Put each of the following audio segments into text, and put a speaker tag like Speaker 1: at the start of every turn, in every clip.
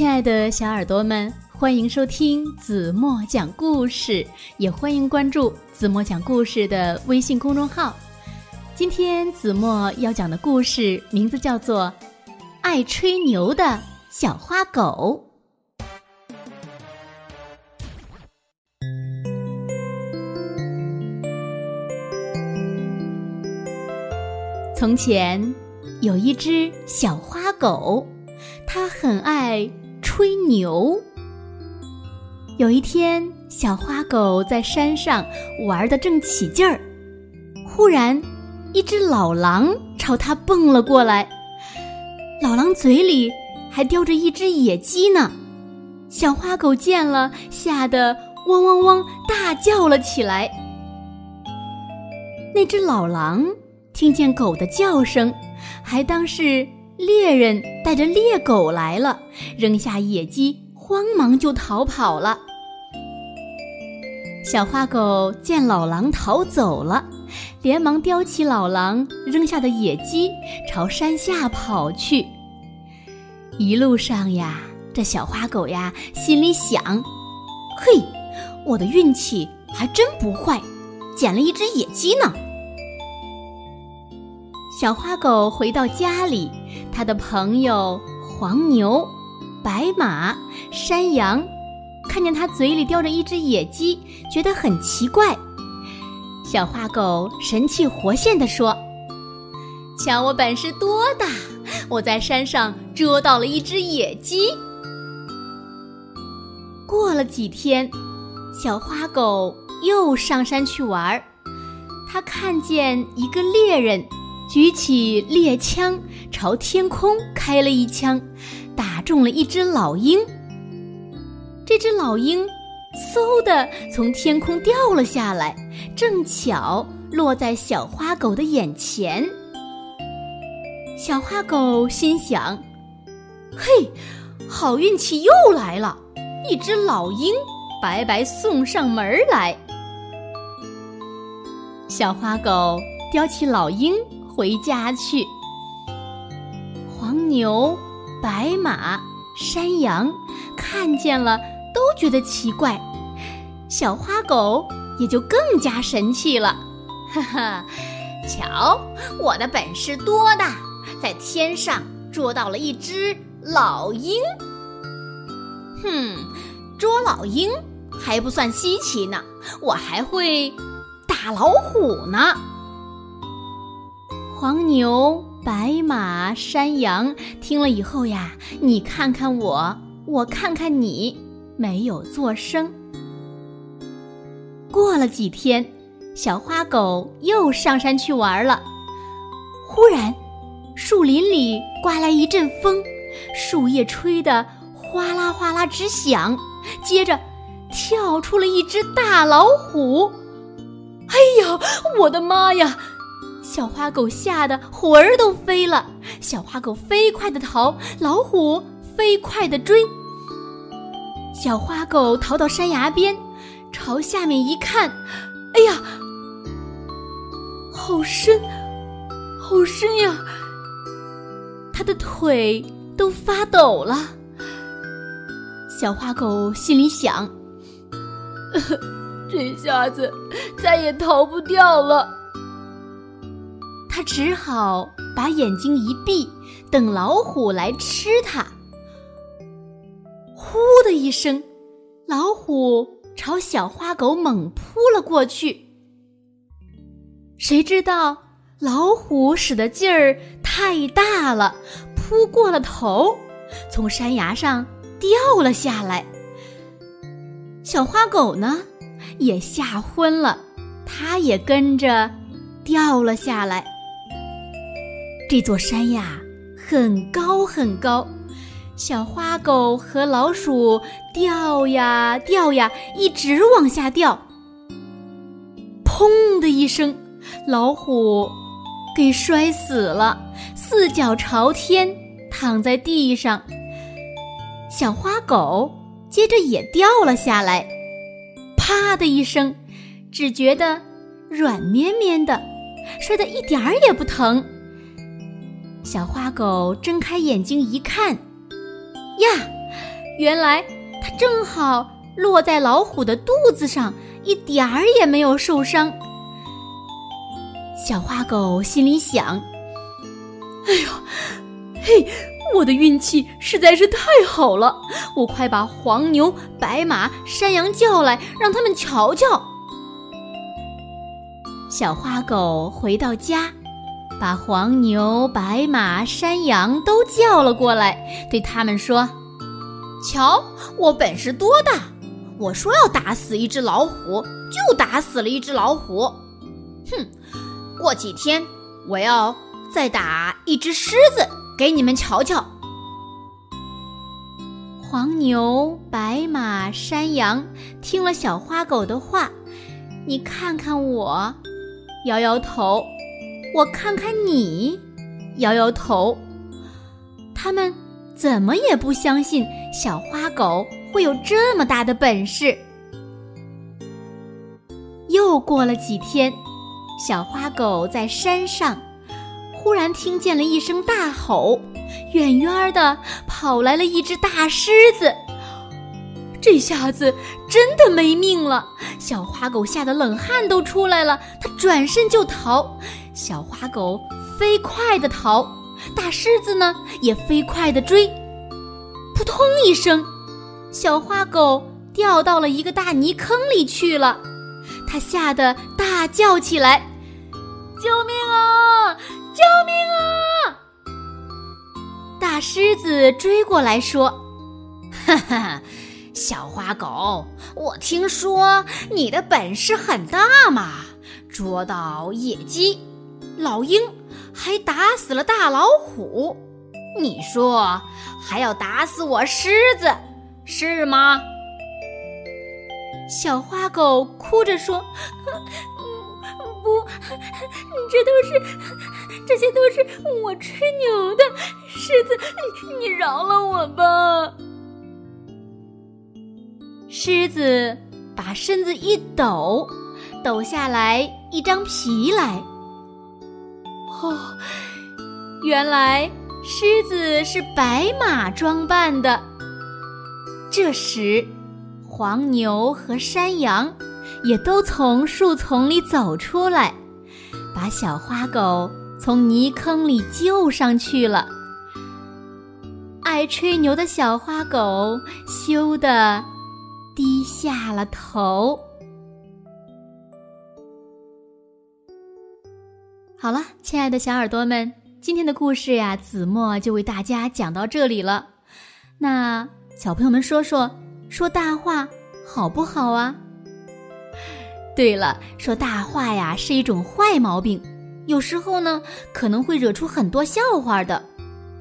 Speaker 1: 亲爱的小耳朵们，欢迎收听子墨讲故事，也欢迎关注子墨讲故事的微信公众号。今天子墨要讲的故事名字叫做《爱吹牛的小花狗》。从前有一只小花狗，它很爱吹牛。有一天，小花狗在山上玩的正起劲儿，忽然，一只老狼朝它蹦了过来。老狼嘴里还叼着一只野鸡呢。小花狗见了，吓得汪汪汪大叫了起来。那只老狼。听见狗的叫声，还当是猎人带着猎狗来了，扔下野鸡，慌忙就逃跑了。小花狗见老狼逃走了，连忙叼起老狼扔下的野鸡，朝山下跑去。一路上呀，这小花狗呀心里想：“嘿，我的运气还真不坏，捡了一只野鸡呢。”小花狗回到家里，他的朋友黄牛、白马、山羊看见他嘴里叼着一只野鸡，觉得很奇怪。小花狗神气活现地说：“瞧我本事多大！我在山上捉到了一只野鸡。”过了几天，小花狗又上山去玩儿，它看见一个猎人。举起猎枪，朝天空开了一枪，打中了一只老鹰。这只老鹰嗖的从天空掉了下来，正巧落在小花狗的眼前。小花狗心想：“嘿，好运气又来了，一只老鹰白白送上门来。”小花狗叼起老鹰。回家去。黄牛、白马、山羊看见了，都觉得奇怪。小花狗也就更加神气了。哈哈，瞧我的本事多大，在天上捉到了一只老鹰。哼，捉老鹰还不算稀奇呢，我还会打老虎呢。黄牛、白马、山羊听了以后呀，你看看我，我看看你，没有作声。过了几天，小花狗又上山去玩了。忽然，树林里刮来一阵风，树叶吹得哗啦哗啦直响，接着跳出了一只大老虎。哎呀，我的妈呀！小花狗吓得魂儿都飞了，小花狗飞快的逃，老虎飞快的追。小花狗逃到山崖边，朝下面一看，哎呀，好深，好深呀！它的腿都发抖了。小花狗心里想：这下子再也逃不掉了。他只好把眼睛一闭，等老虎来吃它。呼的一声，老虎朝小花狗猛扑了过去。谁知道老虎使的劲儿太大了，扑过了头，从山崖上掉了下来。小花狗呢，也吓昏了，它也跟着掉了下来。这座山呀，很高很高，小花狗和老鼠掉呀掉呀，一直往下掉。砰的一声，老虎给摔死了，四脚朝天躺在地上。小花狗接着也掉了下来，啪的一声，只觉得软绵绵的，摔得一点儿也不疼。小花狗睁开眼睛一看，呀，原来它正好落在老虎的肚子上，一点儿也没有受伤。小花狗心里想：“哎呦，嘿，我的运气实在是太好了！我快把黄牛、白马、山羊叫来，让他们瞧瞧。”小花狗回到家，把黄牛、白马、山羊都叫了过来，对他们说：“瞧，我本事多大！我说要打死一只老虎，就打死了一只老虎。哼，过几天我要再打一只狮子给你们瞧瞧。”黄牛、白马、山羊听了小花狗的话，你看看我。摇摇头，我看看你，摇摇头。他们怎么也不相信小花狗会有这么大的本事。又过了几天，小花狗在山上，忽然听见了一声大吼，远远的跑来了一只大狮子。这下子真的没命了，小花狗吓得冷汗都出来了，它转身就逃。小花狗飞快地逃，大狮子呢也飞快地追。扑通一声，小花狗掉到了一个大泥坑里去了，它吓得大叫起来：“救命啊！救命啊！”大狮子追过来说：“哈哈。”小花狗，我听说你的本事很大嘛，捉到野鸡、老鹰，还打死了大老虎。你说还要打死我狮子，是吗？小花狗哭着说：“不，这都是，这些都是我吹牛的。狮子，你饶了我吧。”狮子把身子一抖，抖下来一张皮来。哦，原来狮子是白马装扮的。这时，黄牛和山羊也都从树丛里走出来，把小花狗从泥坑里救上去了。爱吹牛的小花狗羞得。低下了头。好了，亲爱的小耳朵们，今天的故事呀，子墨就为大家讲到这里了。那小朋友们说说，说大话好不好啊？对了，说大话呀是一种坏毛病，有时候呢可能会惹出很多笑话的。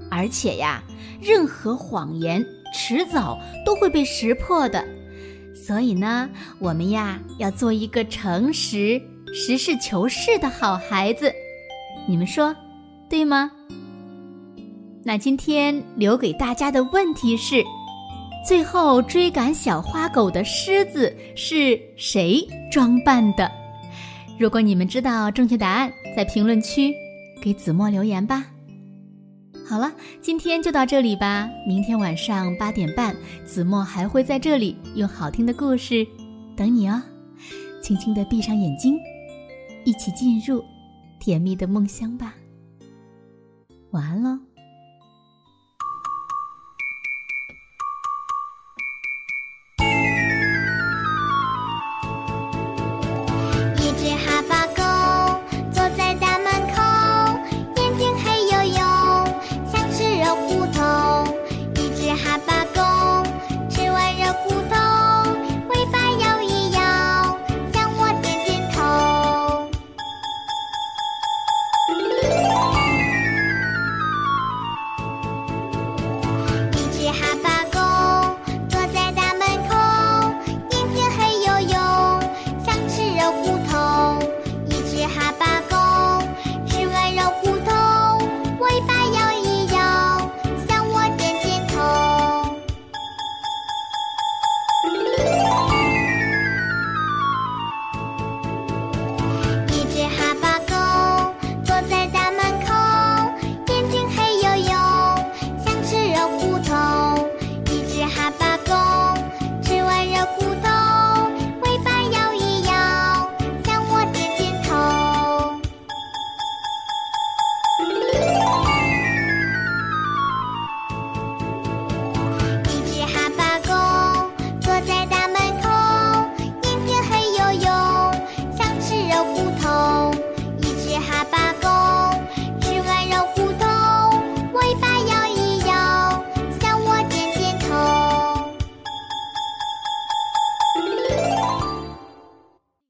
Speaker 1: 而且呀，任何谎言迟早都会被识破的。所以呢，我们呀要做一个诚实、实事求是的好孩子，你们说对吗？那今天留给大家的问题是：最后追赶小花狗的狮子是谁装扮的？如果你们知道正确答案，在评论区给子墨留言吧。好了，今天就到这里吧。明天晚上八点半，子墨还会在这里用好听的故事等你哦。轻轻的闭上眼睛，一起进入甜蜜的梦乡吧。晚安喽。